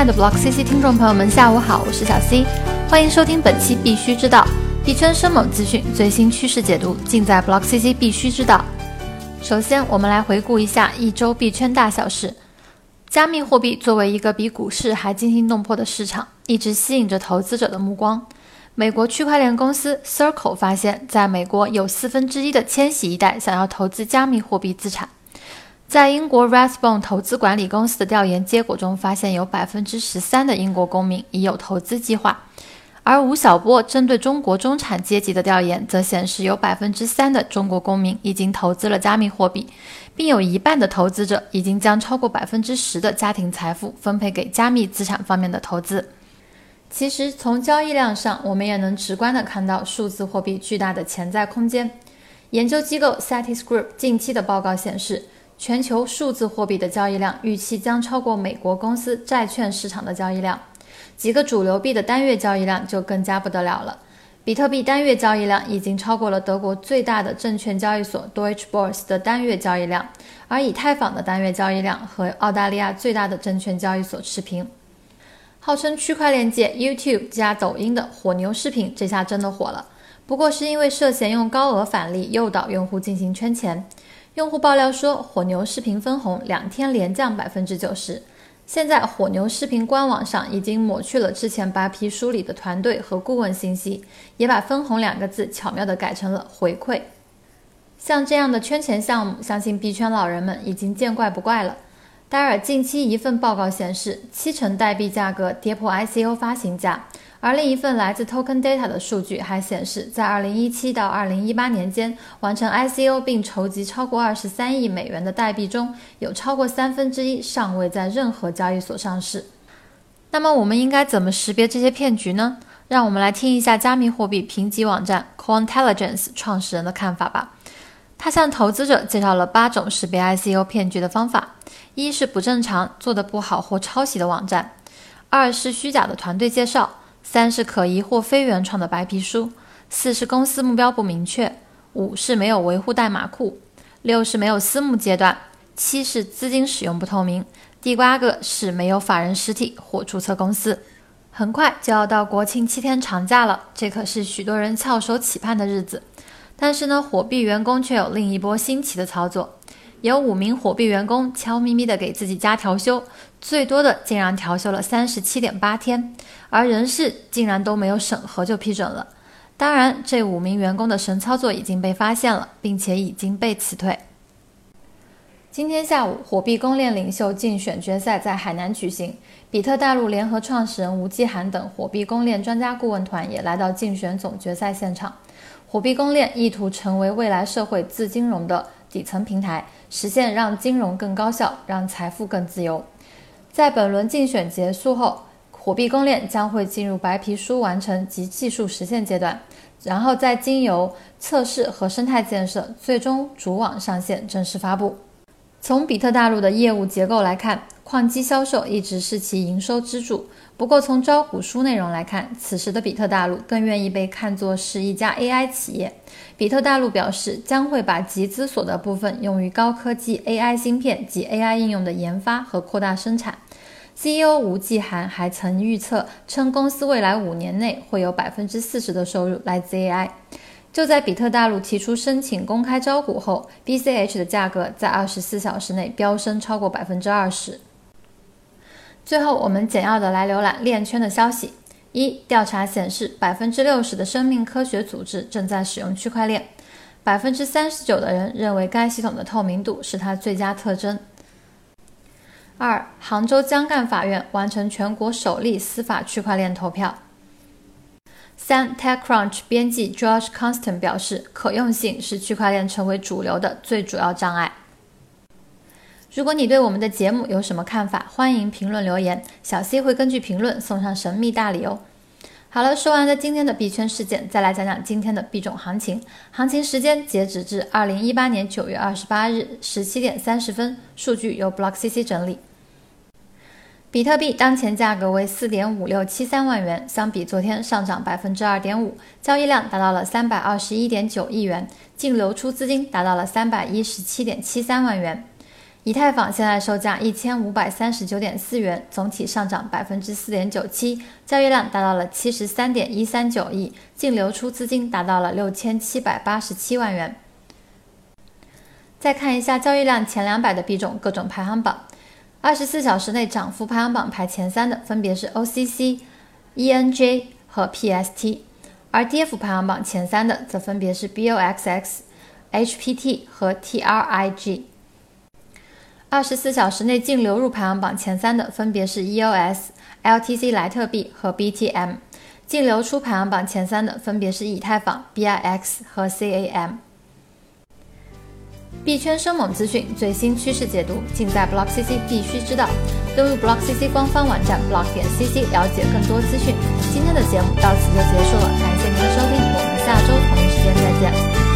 爱的 Block CC 听众朋友们，下午好，我是小 C，欢迎收听本期必须知道币圈生猛资讯最新趋势解读，尽在 Block CC 必须知道。首先，我们来回顾一下一周币圈大小事。加密货币作为一个比股市还惊心动魄的市场，一直吸引着投资者的目光。美国区块链公司 Circle 发现，在美国有四分之一的千禧一代想要投资加密货币资产。在英国 Rasbone 投资管理公司的调研结果中，发现有百分之十三的英国公民已有投资计划，而吴晓波针对中国中产阶级的调研则显示，有百分之三的中国公民已经投资了加密货币，并有一半的投资者已经将超过百分之十的家庭财富分配给加密资产方面的投资。其实，从交易量上，我们也能直观地看到数字货币巨大的潜在空间。研究机构 Satis Group 近期的报告显示。全球数字货币的交易量预期将超过美国公司债券市场的交易量，几个主流币的单月交易量就更加不得了了。比特币单月交易量已经超过了德国最大的证券交易所 Deutsche Börse 的单月交易量，而以太坊的单月交易量和澳大利亚最大的证券交易所持平。号称区块链界 YouTube 加抖音的火牛视频，这下真的火了，不过是因为涉嫌用高额返利诱导用户进行圈钱。用户爆料说，火牛视频分红两天连降百分之九十。现在火牛视频官网上已经抹去了之前扒皮梳理的团队和顾问信息，也把分红两个字巧妙地改成了回馈。像这样的圈钱项目，相信币圈老人们已经见怪不怪了。戴尔近期一份报告显示，七成代币价格跌破 ICO 发行价。而另一份来自 Token Data 的数据还显示，在2017到2018年间完成 ICO 并筹集超过23亿美元的代币中，有超过三分之一尚未在任何交易所上市。那么，我们应该怎么识别这些骗局呢？让我们来听一下加密货币评级网站 Cointelligence 创始人的看法吧。他向投资者介绍了八种识别 ICO 骗局的方法：一是不正常、做得不好或抄袭的网站；二是虚假的团队介绍。三是可疑或非原创的白皮书，四是公司目标不明确，五是没有维护代码库，六是没有私募阶段，七是资金使用不透明，第八个是没有法人实体或注册公司。很快就要到国庆七天长假了，这可是许多人翘首企盼的日子。但是呢，火币员工却有另一波新奇的操作。有五名火币员工悄咪咪地给自己加调休，最多的竟然调休了三十七点八天，而人事竟然都没有审核就批准了。当然，这五名员工的神操作已经被发现了，并且已经被辞退。今天下午，火币公链领袖竞选决赛在海南举行，比特大陆联合创始人吴继涵等火币公链专家顾问团也来到竞选总决赛现场。火币公链意图成为未来社会自金融的。底层平台实现让金融更高效，让财富更自由。在本轮竞选结束后，火币公链将会进入白皮书完成及技术实现阶段，然后再经由测试和生态建设，最终主网上线正式发布。从比特大陆的业务结构来看，矿机销售一直是其营收支柱。不过，从招股书内容来看，此时的比特大陆更愿意被看作是一家 AI 企业。比特大陆表示，将会把集资所得部分用于高科技 AI 芯片及 AI 应用的研发和扩大生产。CEO 吴继涵还曾预测称，公司未来五年内会有百分之四十的收入来自 AI。就在比特大陆提出申请公开招股后，BCH 的价格在二十四小时内飙升超过百分之二十。最后，我们简要的来浏览链圈的消息：一、调查显示，百分之六十的生命科学组织正在使用区块链；百分之三十九的人认为该系统的透明度是它最佳特征。二、杭州江干法院完成全国首例司法区块链投票。三，TechCrunch 编辑 Josh Constant 表示，可用性是区块链成为主流的最主要障碍。如果你对我们的节目有什么看法，欢迎评论留言，小 C 会根据评论送上神秘大礼哦。好了，说完了今天的币圈事件，再来讲讲今天的币种行情。行情时间截止至二零一八年九月二十八日十七点三十分，数据由 BlockCC 整理。比特币当前价格为四点五六七三万元，相比昨天上涨百分之二点五，交易量达到了三百二十一点九亿元，净流出资金达到了三百一十七点七三万元。以太坊现在售价一千五百三十九点四元，总体上涨百分之四点九七，交易量达到了七十三点一三九亿，净流出资金达到了六千七百八十七万元。再看一下交易量前两百的币种各种排行榜，二十四小时内涨幅排行榜排前三的分别是 OCC、ENJ 和 PST，而跌幅排行榜前三的则分别是 BOXX、HPT 和 TRIG。二十四小时内净流入排行榜前三的分别是 EOS、LTC 莱特币和 BTM，净流出排行榜前三的分别是以太坊、BIX 和 CAM。币圈生猛资讯、最新趋势解读，尽在 Block CC，必须知道。登录 Block CC 官方网站 block 点 CC，了解更多资讯。今天的节目到此就结束了，感谢您的收听，我们下周同一时间再见。